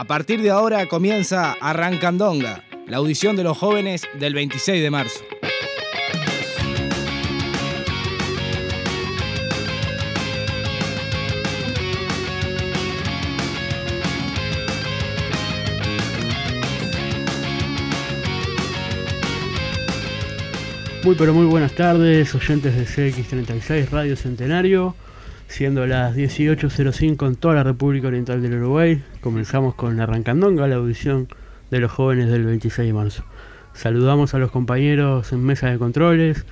A partir de ahora comienza Arrancandonga, la audición de los jóvenes del 26 de marzo. Muy pero muy buenas tardes, oyentes de CX36 Radio Centenario, siendo las 18.05 en toda la República Oriental del Uruguay, comenzamos con Arrancandonga, la audición de los jóvenes del 26 de marzo. Saludamos a los compañeros en mesa de controles,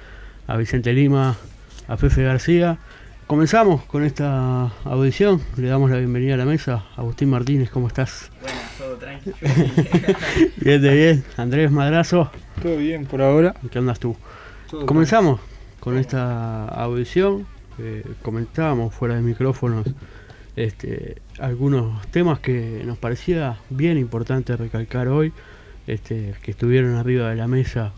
a Vicente Lima, a Fefe García. Comenzamos con esta audición, le damos la bienvenida a la mesa. Agustín Martínez, ¿cómo estás? Buenas, todo tranquilo. bien, de bien. Andrés Madrazo. Todo bien por ahora. ¿Qué andas tú? Comenzamos con esta audición. Comentábamos fuera de micrófonos este, algunos temas que nos parecía bien importante recalcar hoy, este, que estuvieron arriba de la mesa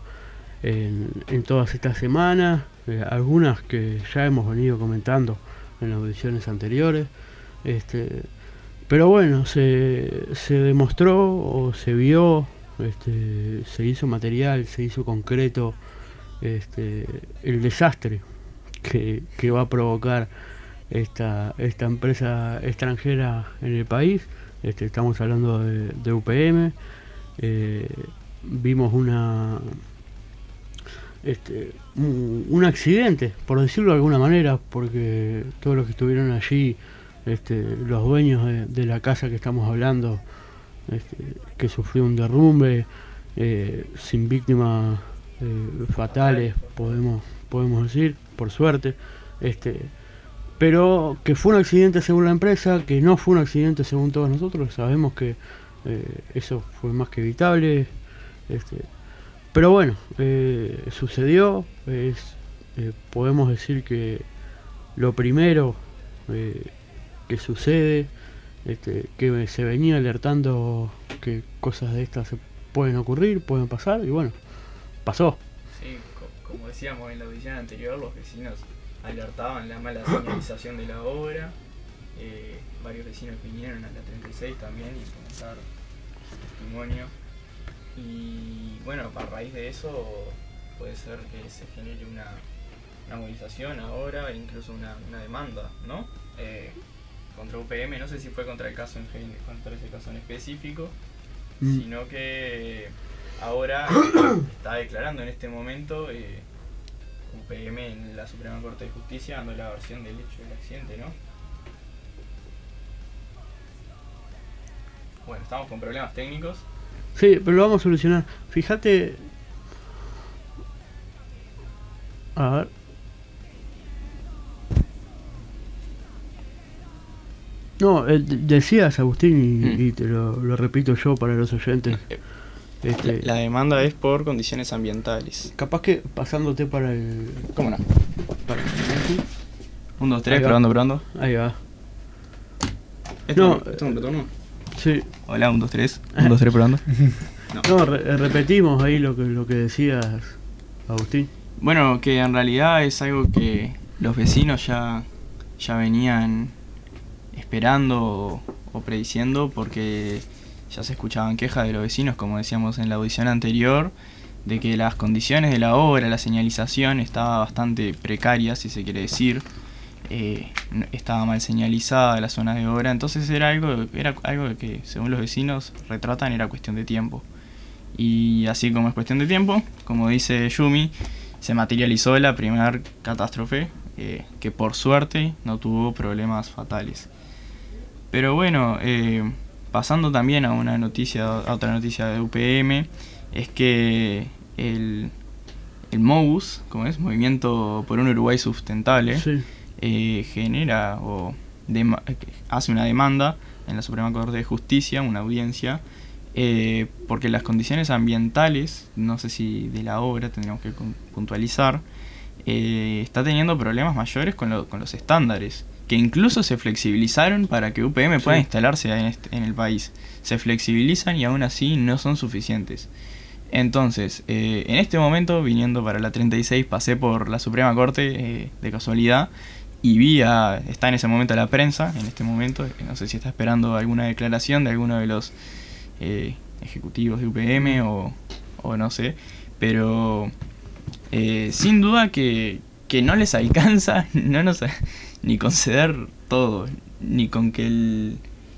en, todas estas semanas, eh, algunas que ya hemos venido comentando en las audiciones anteriores. Este, pero bueno, se, se demostró o se vio, este, se hizo material, se hizo concreto este, el desastre que, va a provocar esta, esta empresa extranjera en el país. Este, estamos hablando de, UPM. Eh, vimos una este, un, accidente, por decirlo de alguna manera, porque todos los que estuvieron allí, este, los dueños de, la casa que estamos hablando, este, que sufrió un derrumbe, eh, sin víctimas eh, fatales, podemos, podemos decir, por suerte. Este, pero que fue un accidente según la empresa, que no fue un accidente según todos nosotros, sabemos que eh, eso fue más que evitable. Este, pero bueno, eh, sucedió, es, podemos decir que lo primero que sucede, este, que se venía alertando que cosas de estas pueden ocurrir, pueden pasar, y bueno, pasó. Como decíamos en la audición anterior, los vecinos alertaban la mala señalización de la obra. Eh, varios vecinos vinieron a la 36 también y comentaron su testimonio. Y bueno, a raíz de eso puede ser que se genere una, movilización ahora, incluso una, demanda, ¿no? Eh, contra UPM, no sé si fue contra el caso en contra ese caso en específico, mm. sino que ahora está declarando en este momento eh, UPM en la Suprema Corte de Justicia dando la versión del hecho del accidente, ¿no? Bueno, estamos con problemas técnicos. Sí, pero lo vamos a solucionar. Fíjate. A ver. No, eh, decías Agustín y, mm. te lo, repito yo para los oyentes. Este, la, demanda es por condiciones ambientales. Capaz que pasándote para el. ¿Cómo no? Para Un, dos, tres, probando, probando. Ahí va. ¿Esto, no, ¿esto es un retorno? Sí. Hola, un, dos, tres. Un, dos, tres, probando. no, repetimos ahí lo que, lo que decías, Agustín. Bueno, que en realidad es algo que los vecinos ya, ya venían esperando o, o prediciendo porque ya se escuchaban quejas de los vecinos, como decíamos en la audición anterior, de que las condiciones de la obra, la señalización estaba bastante precaria, si se quiere decir. Eh, estaba mal señalizada la zona de obra, entonces era algo, era algo que según los vecinos retratan era cuestión de tiempo. Y así como es cuestión de tiempo, como dice Yumi, se materializó la primera catástrofe, eh, que por suerte no tuvo problemas fatales. Pero bueno, eh, pasando también a una noticia, a otra noticia de UPM, es que el, el MOUS, como es, Movimiento por un Uruguay Sustentable, eh, genera o hace una demanda en la Suprema Corte de Justicia, una audiencia, eh, porque las condiciones ambientales, no sé si de la obra tendríamos que puntualizar, eh, está teniendo problemas mayores con, con los estándares que incluso se flexibilizaron para que UPM pueda instalarse en, el país. Se flexibilizan y aún así no son suficientes. Entonces, en este momento, viniendo para la 36, pasé por la Suprema Corte de casualidad y vía, está en ese momento la prensa, en este momento, no sé si está esperando alguna declaración de alguno de los eh, ejecutivos de UPM o, o no sé, pero eh, sin duda que, que, no les alcanza no nos, ni conceder todo, ni con que el,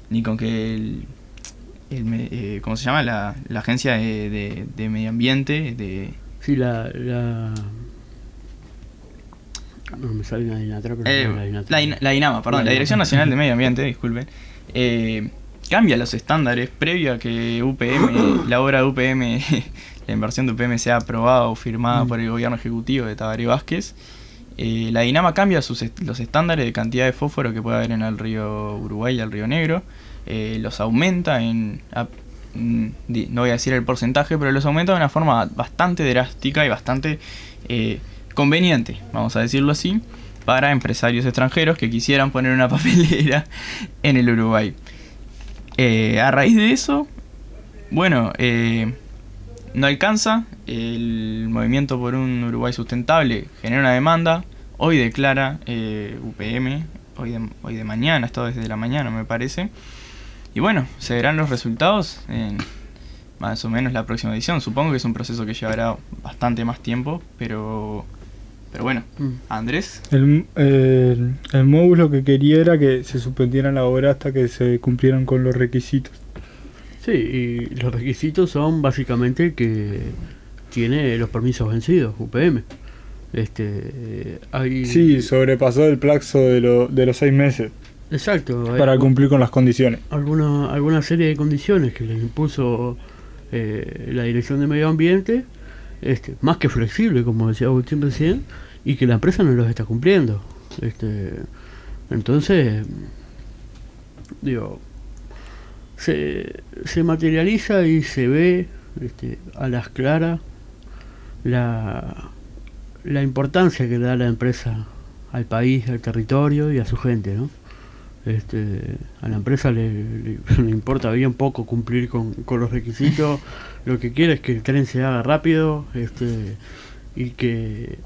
ni con que el, eh, ¿cómo se llama? La, la agencia de, de, medio ambiente, de... Sí, la, la no me sale una Dinatra, pero eh, la, la, INAMA, perdón, la, Dirección Nacional de Medio Ambiente, disculpen, eh, cambia los estándares previo a que UPM, la obra de UPM, la inversión de UPM sea aprobada o firmada mm. por el gobierno ejecutivo de Tabaré Vázquez. Eh, la Dinama cambia los estándares de cantidad de fósforo que puede haber en el río Uruguay y el río Negro. los aumenta en. Mm, no voy a decir el porcentaje, pero los aumenta de una forma bastante drástica y bastante conveniente, vamos a decirlo así, para empresarios extranjeros que quisieran poner una papelera en el Uruguay. Eh, a raíz de eso, bueno, eh, no alcanza, el movimiento por un Uruguay sustentable genera una demanda, hoy declara eh, UPM, hoy de, hoy de mañana, esto desde la mañana me parece, y bueno, se verán los resultados en más o menos la próxima edición. Supongo que es un proceso que llevará bastante más tiempo, pero pero bueno, mm. Andrés. El, el, módulo que quería era que se suspendiera la obra hasta que se cumplieran con los requisitos. Sí, y los requisitos son básicamente que tiene los permisos vencidos, UPM. Este, hay... Sí, sobrepasó el plazo de, lo, de los seis meses. Exacto. Para cumplir con las condiciones. Alguna, alguna serie de condiciones que le impuso eh, la Dirección de Medio Ambiente este, más que flexible, como decía Agustín recién, y que la empresa no los está cumpliendo. Este, entonces, digo, se, se materializa y se ve este, a las claras la, la importancia que da la empresa al país, al territorio y a su gente, ¿no? Este, a la empresa le, importa bien poco cumplir con, los requisitos, lo que quiere es que el tren se haga rápido este, y que,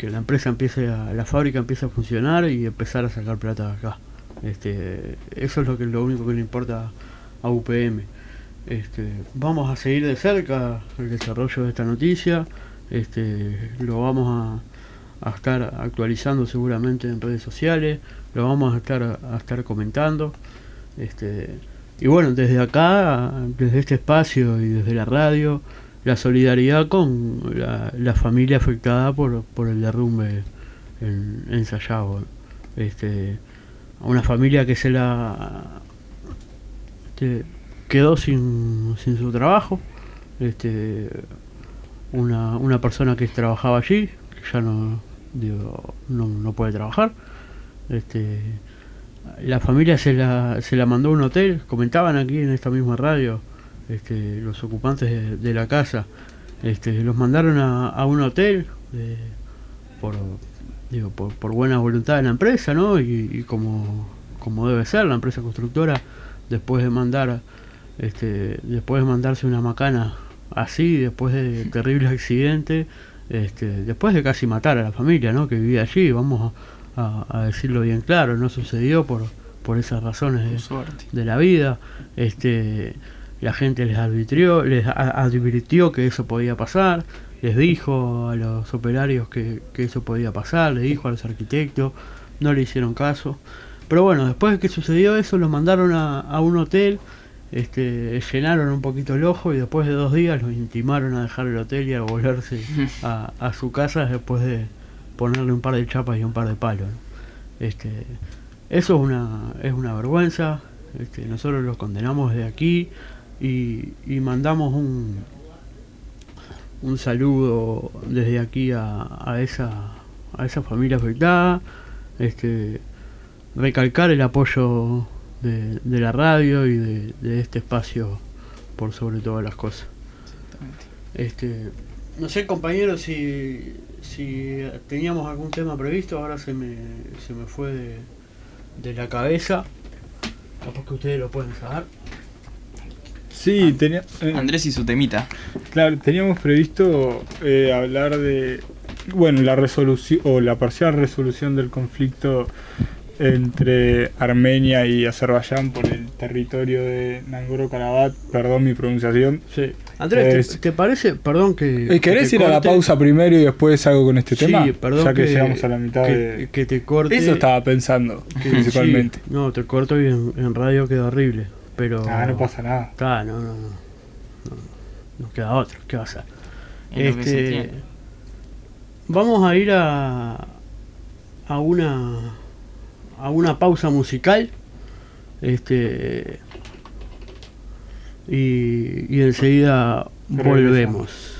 la empresa empiece a, la fábrica empiece a funcionar y empezar a sacar plata de acá. Este, eso es lo que lo único que le importa a UPM. Este, vamos a seguir de cerca el desarrollo de esta noticia, este, lo vamos a, estar actualizando seguramente en redes sociales lo vamos a estar, comentando. Este, y bueno, desde acá, desde este espacio y desde la radio, la solidaridad con la, familia afectada por, el derrumbe en, en a una familia que se la este, quedó sin, sin su trabajo. Este, una, una persona que trabajaba allí, que ya no, digo, no, no puede trabajar este, la familia se la, se la mandó a un hotel, comentaban aquí en esta misma radio este, los ocupantes de, la casa, este, los mandaron a, un hotel eh, por, digo, por, buena voluntad de la empresa, ¿no? Y, como, como debe ser, la empresa constructora, después de mandar, este, después de mandarse una macana así, después de terribles accidentes, este, después de casi matar a la familia, ¿no? Que vivía allí, vamos a a, decirlo bien claro, no sucedió por, por esas razones de, la vida. Este, la gente les advirtió, les advirtió que eso podía pasar, les dijo a los operarios que, eso podía pasar, le dijo a los arquitectos, no le hicieron caso. Pero bueno, después de que sucedió eso, los mandaron a, un hotel, este, llenaron un poquito el ojo y después de dos días los intimaron a dejar el hotel y a volverse a, a su casa después de, ponerle un par de chapas y un par de palos. Este, eso es una, es una vergüenza. Este, nosotros los condenamos de aquí y, mandamos un, un saludo desde aquí a, a, esa, a esa familia afectada. Este, recalcar el apoyo de, la radio y de, este espacio por sobre todas las cosas. Este, no sé compañeros si si teníamos algún tema previsto, ahora se me, se me fue de, la cabeza. Capaz que ustedes lo pueden saber. Sí, ah, tenía, eh, Andrés y su temita. Claro, teníamos previsto eh, hablar de, bueno, la resolución o la parcial resolución del conflicto entre Armenia y Azerbaiyán por el territorio de Nagorno-Karabaj, perdón mi pronunciación. Sí. Andrés, ¿te- Es- ¿te, parece? Perdón que. ¿Querés que ir a la pausa primero y después hago con este Sí, tema? perdón ya que, que, llegamos a la mitad que, de... que te corte. Eso estaba pensando, que- principalmente. sí, no, te corto y en, en radio queda horrible. Pero. Ah, no pasa nada. Está, no, no, no. No, no queda otro. ¿Qué va a hacer? Es lo que se Este, vamos a ir a, a una a una pausa musical este y, y enseguida volvemos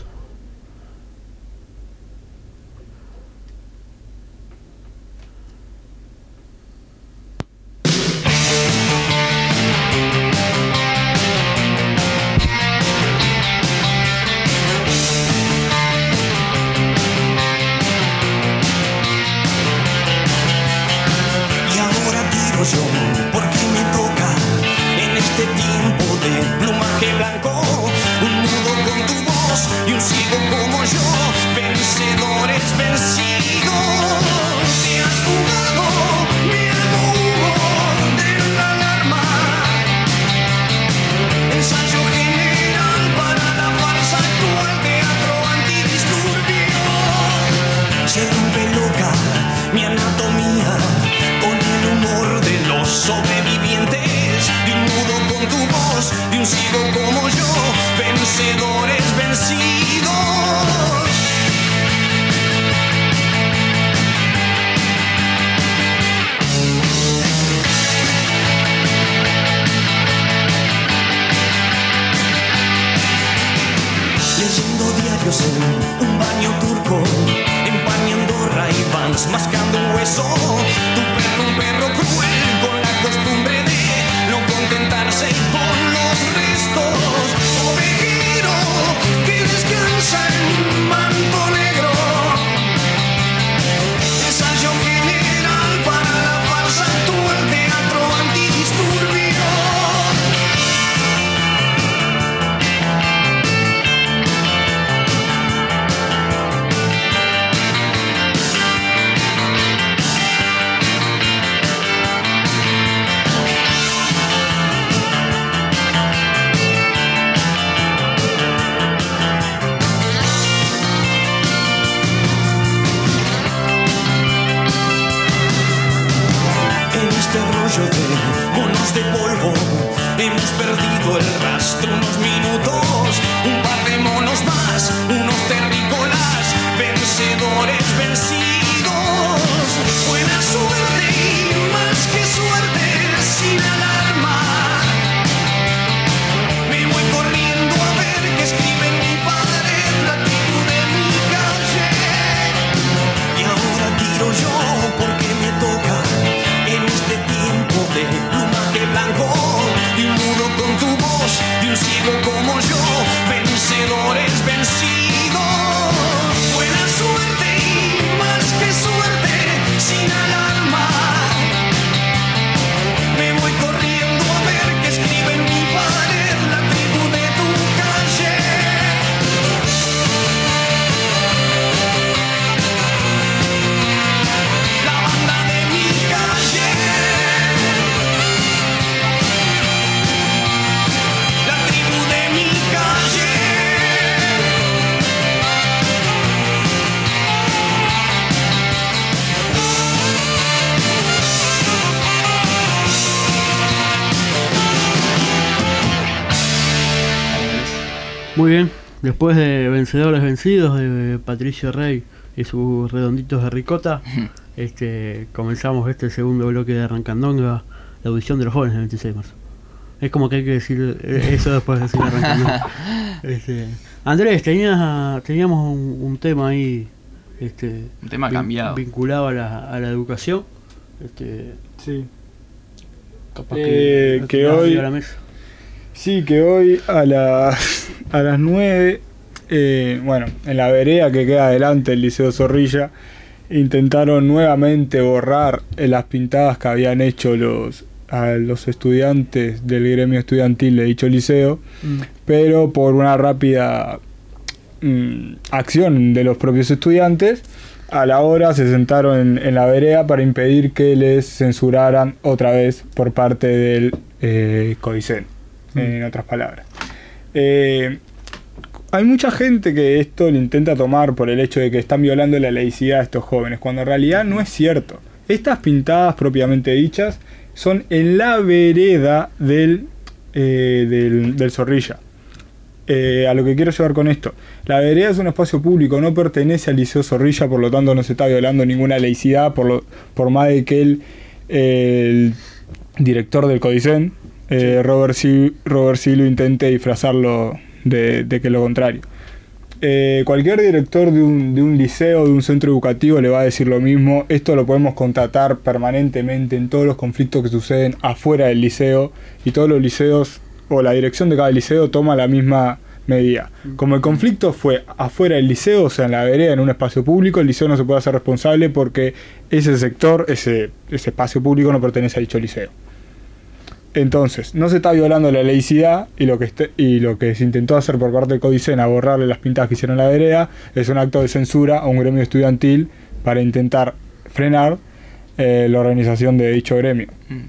muy bien después de vencedores vencidos de Patricio Rey y sus redonditos de ricota este comenzamos este segundo bloque de Arrancandonga la audición de los jóvenes del 26 de marzo es como que hay que decir eh, eso después de decir Arrancandonga Este, Andrés, tenías, teníamos un, un tema ahí este, Un tema vin- cambiado. vinculado a la, a la educación. Este, Sí. capaz Eh, que hoy- de la mesa. Sí, que hoy a las, a las 9, eh, bueno, en la vereda que queda adelante del Liceo Zorrilla, intentaron nuevamente borrar eh, las pintadas que habían hecho los, a los estudiantes del gremio estudiantil de dicho liceo, Mm. pero por una rápida mm, acción de los propios estudiantes, a la hora se sentaron en, en la vereda para impedir que les censuraran otra vez por parte del eh, En otras palabras. Eh, hay mucha gente que esto lo intenta tomar por el hecho de que están violando la laicidad de estos jóvenes, cuando en realidad no es cierto. Estas pintadas propiamente dichas son en la vereda del, eh, del, Zorrilla. Eh, a lo que quiero llevar con esto. La vereda es un espacio público, no pertenece al Liceo Zorrilla, por lo tanto no se está violando ninguna laicidad, por, por más de que el, el director del Codicen, eh, Robert, C, Robert lo intente disfrazarlo de, de que lo contrario. Eh, cualquier director de un, de un liceo, de un centro educativo le va a decir lo mismo. Esto lo podemos contratar permanentemente en todos los conflictos que suceden afuera del liceo y todos los liceos o la dirección de cada liceo toma la misma medida. Como el conflicto fue afuera del liceo, o sea, en la vereda, en un espacio público, el liceo no se puede hacer responsable porque ese sector, ese, ese espacio público no pertenece a dicho liceo. Entonces, no se está violando la laicidad y lo que este- y lo que se intentó hacer por parte del Codicen a borrarle las pintas que hicieron la vereda es un acto de censura a un gremio estudiantil para intentar frenar eh, la organización de dicho gremio. Mm.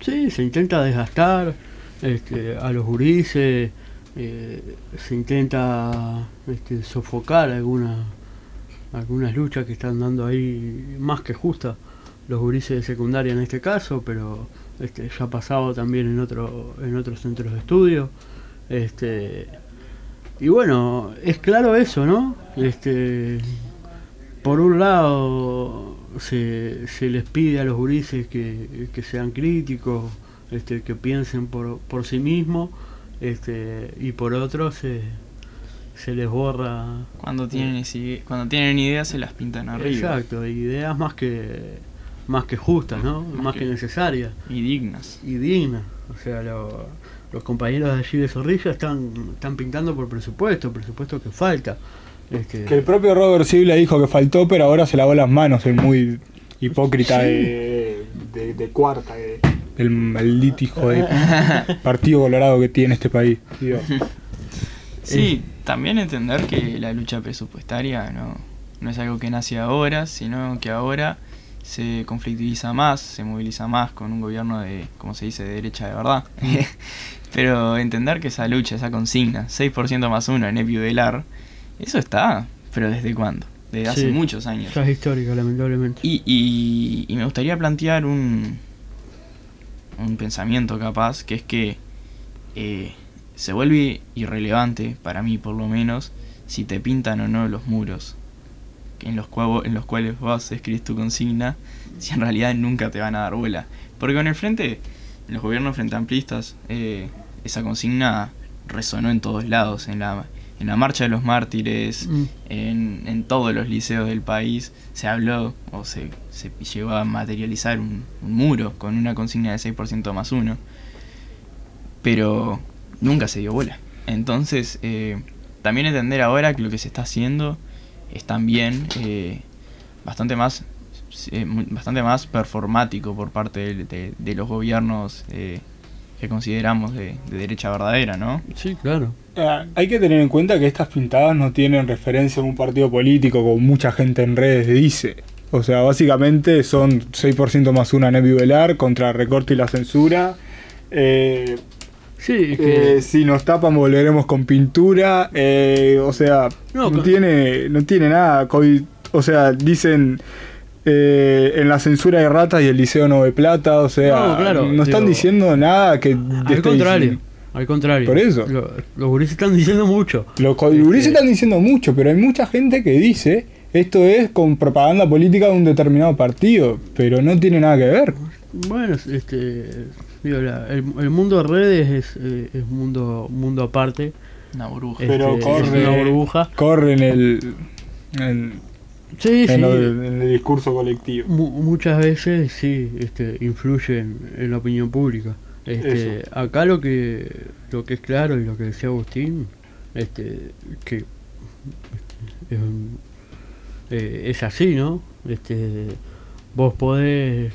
Sí, se intenta desgastar este, a los gurises, eh, se intenta este, sofocar alguna, algunas luchas que están dando ahí más que justas los gurises de secundaria en este caso, pero este, ya ha pasado también en, otro, en otros centros de estudio. Este, y bueno, es claro eso, ¿no? Este, por un lado se, se les pide a los gurises que, que sean críticos, este, que piensen por, por sí mismos, este, y por otro se, se les borra Cuando tienen, isi- cuando tienen ideas se las pintan arriba. exacto, ideas más que más que justas, ¿no? Más, que, que- necesarias Y dignas. y dignas. O sea, lo- los compañeros de allí de Zorrilla están, están pintando por presupuesto, presupuesto que falta. Este, Que el propio Robert Sibla dijo que faltó, pero ahora se lavó las manos, el muy hipócrita Sí. de, de, de cuarta, de- el maldito hijo de Partido Colorado que tiene este país. Sí, también entender que la lucha presupuestaria no, no es algo que nace ahora, sino que ahora se conflictiviza más, se moviliza más con un gobierno de, como se dice, de derecha de verdad. Pero entender que esa lucha, esa consigna, 6% más 1 en Epio Velar, eso está, pero ¿desde cuándo? Desde hace Sí. muchos años. ya es histórico, lamentablemente. Y, y- y me gustaría plantear un, un pensamiento capaz, que es que eh, se vuelve irrelevante, para mí por lo menos, si te pintan o no los muros en los, cuavo- en los cuales vos escribís tu consigna, si en realidad nunca te van a dar bola. Porque con el frente, en los gobiernos frente amplistas, eh, esa consigna resonó en todos lados, en la, en la marcha de los mártires, Mm. en, en todos los liceos del país se habló o se, se llegó a materializar un, un muro con una consigna de 6% más uno. Pero nunca se dio bola. Entonces, eh, también entender ahora que lo que se está haciendo es también eh, bastante más eh, bastante más performático por parte de, de- de los gobiernos eh, que consideramos de, de derecha verdadera, ¿no? Sí, claro. Ah, Hay que tener en cuenta que estas pintadas no tienen referencia a un partido político, como mucha gente en redes dice. O sea, básicamente son 6% más una Nevi Velar contra el recorte y la censura. Eh, Sí, es que eh, si nos tapan volveremos con pintura. eh, o sea, No, tiene, no tiene nada. O sea, dicen eh, en la censura de ratas y el liceo no ve plata. O sea, No, claro, no están digo, diciendo nada que... al contrario, diciendo. al contrario. Por eso. Lo- los gurises están diciendo mucho. Los codiburis Este- están diciendo mucho, pero hay mucha gente que dice esto es con propaganda política de un determinado partido, pero no tiene nada que ver. Bueno, es- este, digo, la- el, el mundo de redes es, eh, es mundo mundo aparte. Una burbuja. Pero Este, corre- es una burbuja. Corre en el, en, Sí, sí. en lo de- en el discurso colectivo. Mu- muchas veces sí este, influye en, en la opinión pública. Este, acá lo que lo que es claro y lo que decía Agustín, este, que es, eh, es así, ¿no? Este, vos podés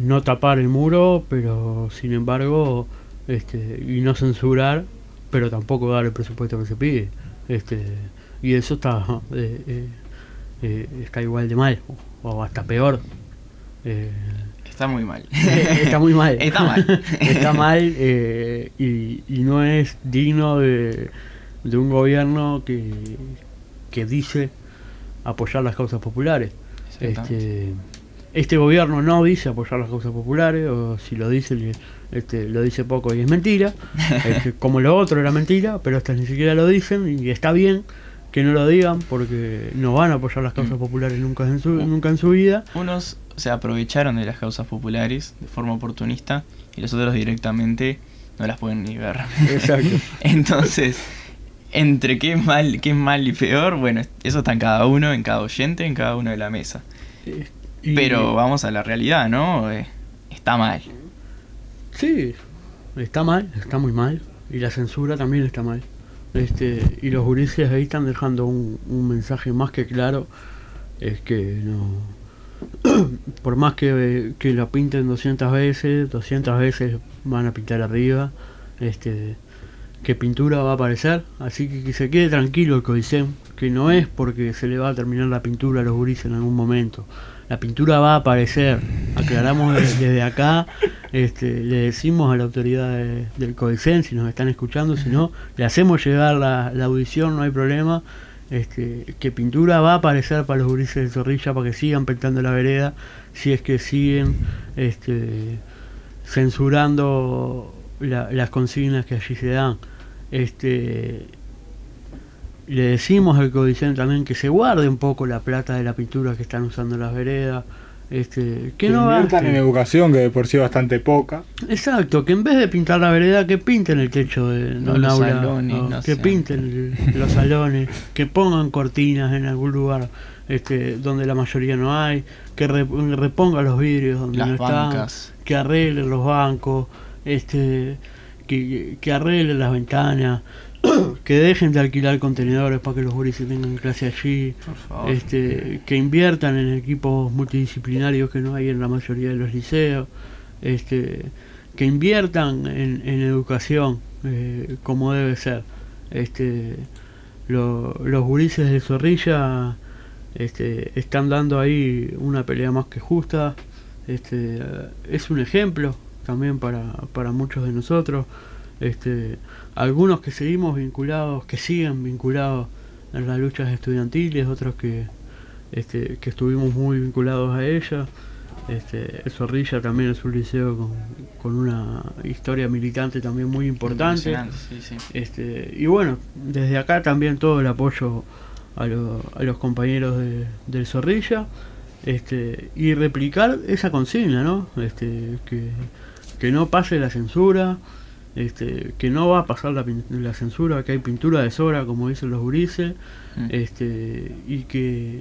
no tapar el muro, pero sin embargo, este, y no censurar, pero tampoco dar el presupuesto que se pide. Este, y eso está eh, eh, eh, está igual de mal, o, o hasta peor. Eh, Está muy mal. eh, está muy mal. Está mal. está mal eh, y, y no es digno de, de un gobierno que, que dice apoyar las causas populares. Este, este gobierno no dice apoyar las causas populares, o si lo dice, este, lo dice poco y es mentira. Este, como lo otro era mentira, pero estas ni siquiera lo dicen y está bien que no lo digan porque no van a apoyar las causas Mm. populares nunca en su, nunca en su vida. Unos se aprovecharon de las causas populares de forma oportunista y los otros directamente no las pueden ni ver. Exacto. Entonces, entre qué mal, qué es mal y peor, bueno, eso está en cada uno, en cada oyente, en cada uno de la mesa. Y- Pero vamos a la realidad, ¿no? Eh, está mal. Sí, está mal, está muy mal. Y la censura también está mal. Este, y los gurises ahí están dejando un, un mensaje más que claro. Es que no. Por más que, que la pinten 200 veces, 200 veces van a pintar arriba. Este, que pintura va a aparecer. Así que que se quede tranquilo el Codicen. Que no es porque se le va a terminar la pintura a los gurises en algún momento. La pintura va a aparecer. Aclaramos de- desde acá. Este, le decimos a la autoridad de- del CODICEN si nos están escuchando, si no, le hacemos llegar la, audición, no hay problema. Este, que pintura va a aparecer para los gurises de Zorrilla para que sigan pintando la vereda, si es que siguen este, censurando la- las consignas que allí se dan. Este, le decimos al Codicen también que se guarde un poco la plata de la pintura que están usando las veredas. Este, que Que no inviertan gasten. en educación, que de por sí es bastante poca. Exacto, que en vez de pintar la vereda, que pinten el techo de No, un los aula, salones, no que sé. pinten el- los salones, que pongan cortinas en algún lugar este, donde la mayoría no hay, que re- repongan los vidrios donde Las no están, bancas. que arreglen los bancos, este, que, que arreglen las ventanas, que dejen de alquilar contenedores para que los gurises tengan clase allí, este, que inviertan en equipos multidisciplinarios que no hay en la mayoría de los liceos, este, que inviertan en, en educación eh, como debe ser. Este, lo- los gurises de Zorrilla este, están dando ahí una pelea más que justa. Este, es un ejemplo también para, para muchos de nosotros. Este, algunos que seguimos vinculados, que siguen vinculados en las luchas estudiantiles, otros que, este, que estuvimos muy vinculados a ella. Este, el Zorrilla también es un liceo con, con una historia militante también muy importante. Impresionante, sí, sí. Este, y bueno, desde acá también todo el apoyo a, lo- a los compañeros de- del Zorrilla este, y replicar esa consigna, ¿no? Este, que, que no pase la censura, este, que no va a pasar la, la censura, que hay pintura de sobra, como dicen los gurises, Mm. este, y que,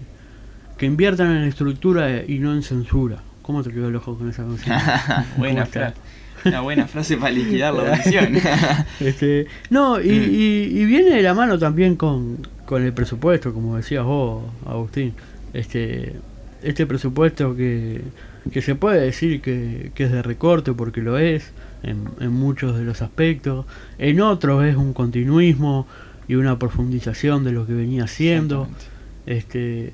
que inviertan en estructura y no en censura. ¿Cómo te quedó el ojo con esa? ¿Cómo buena frase. Una buena frase para liquidar la audición. Este, no, y, Mm. y- y viene de la mano también con, con el presupuesto, como decías vos, Agustín. Este, este presupuesto que, que se puede decir que, que es de recorte porque lo es en, en muchos de los aspectos, en otros es un continuismo y una profundización de lo que venía haciendo. Este,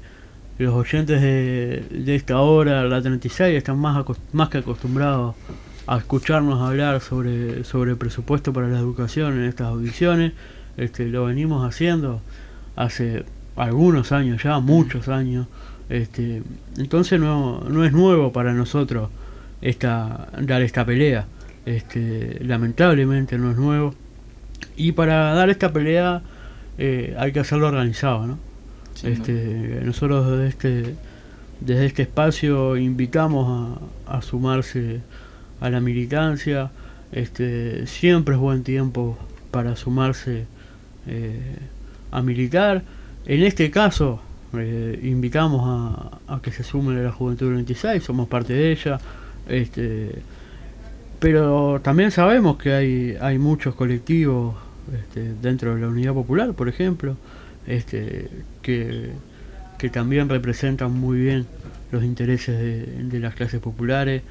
los oyentes de, de esta hora, la 36, están más, más que acostumbrados a escucharnos hablar sobre, sobre presupuesto para la educación en estas audiciones. Este, lo venimos haciendo hace algunos años ya, muchos años. Este, entonces no, no es nuevo para nosotros esta, dar esta pelea. Este, lamentablemente no es nuevo. Y para dar esta pelea eh, hay que hacerlo organizado, ¿no? Este, nosotros desde este, desde este espacio invitamos a, a sumarse a la militancia. Este, siempre es buen tiempo para sumarse eh, a militar. En este caso, eh, invitamos a, a que se sumen a la Juventud del 26, somos parte de ella. Este, pero también sabemos que hay, hay muchos colectivos este, dentro de la Unidad Popular, por ejemplo, este, que, que también representan muy bien los intereses de, de las clases populares.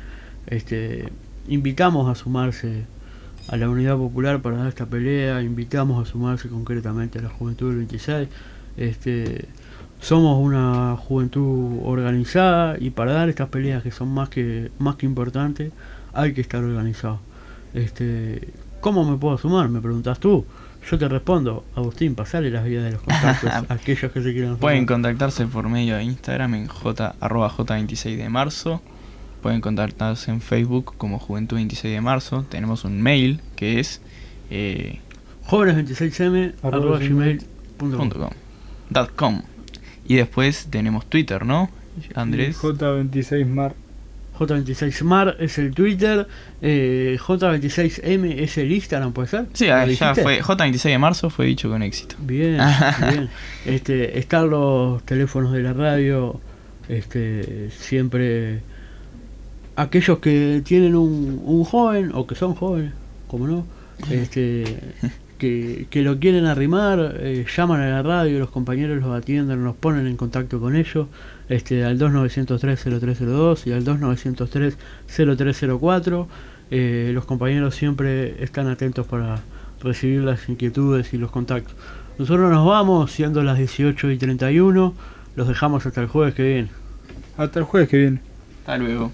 Este, invitamos a sumarse a la Unidad Popular para dar esta pelea, invitamos a sumarse concretamente a la Juventud del 26, este, somos una juventud organizada y para dar estas peleas que son más que más que importantes hay que estar organizado. Este, ¿Cómo me puedo sumar? Me preguntas tú. Yo te respondo, Agustín, pasale las vías de los contactos a aquellos que se quieran sumar. Pueden contactarse por medio de Instagram en j, arroba j26 de marzo. Pueden contactarse en Facebook como Juventud 26 de marzo. Tenemos un mail que es eh, jóvenes26m Arroba arroba gmail gmail.com. punto com, dot com. Y después tenemos Twitter, ¿no? Andrés. J26mar. J26mar es el Twitter, eh, J26m es el Instagram, ¿puede ser? Sí, ¿Lo ah, ya dijiste? fue. J26 de marzo fue dicho con éxito. Bien, bien. Este, están los teléfonos de la radio, este, siempre aquellos que tienen un, un joven o que son jóvenes, como no, este, que, que lo quieren arrimar, eh, llaman a la radio, los compañeros los atienden, nos ponen en contacto con ellos, este, al 2903-0302 y al 2903-0304. Eh, los compañeros siempre están atentos para recibir las inquietudes y los contactos. Nosotros nos vamos, siendo las 18 y 31, los dejamos hasta el jueves que viene. Hasta el jueves que viene. Hasta luego.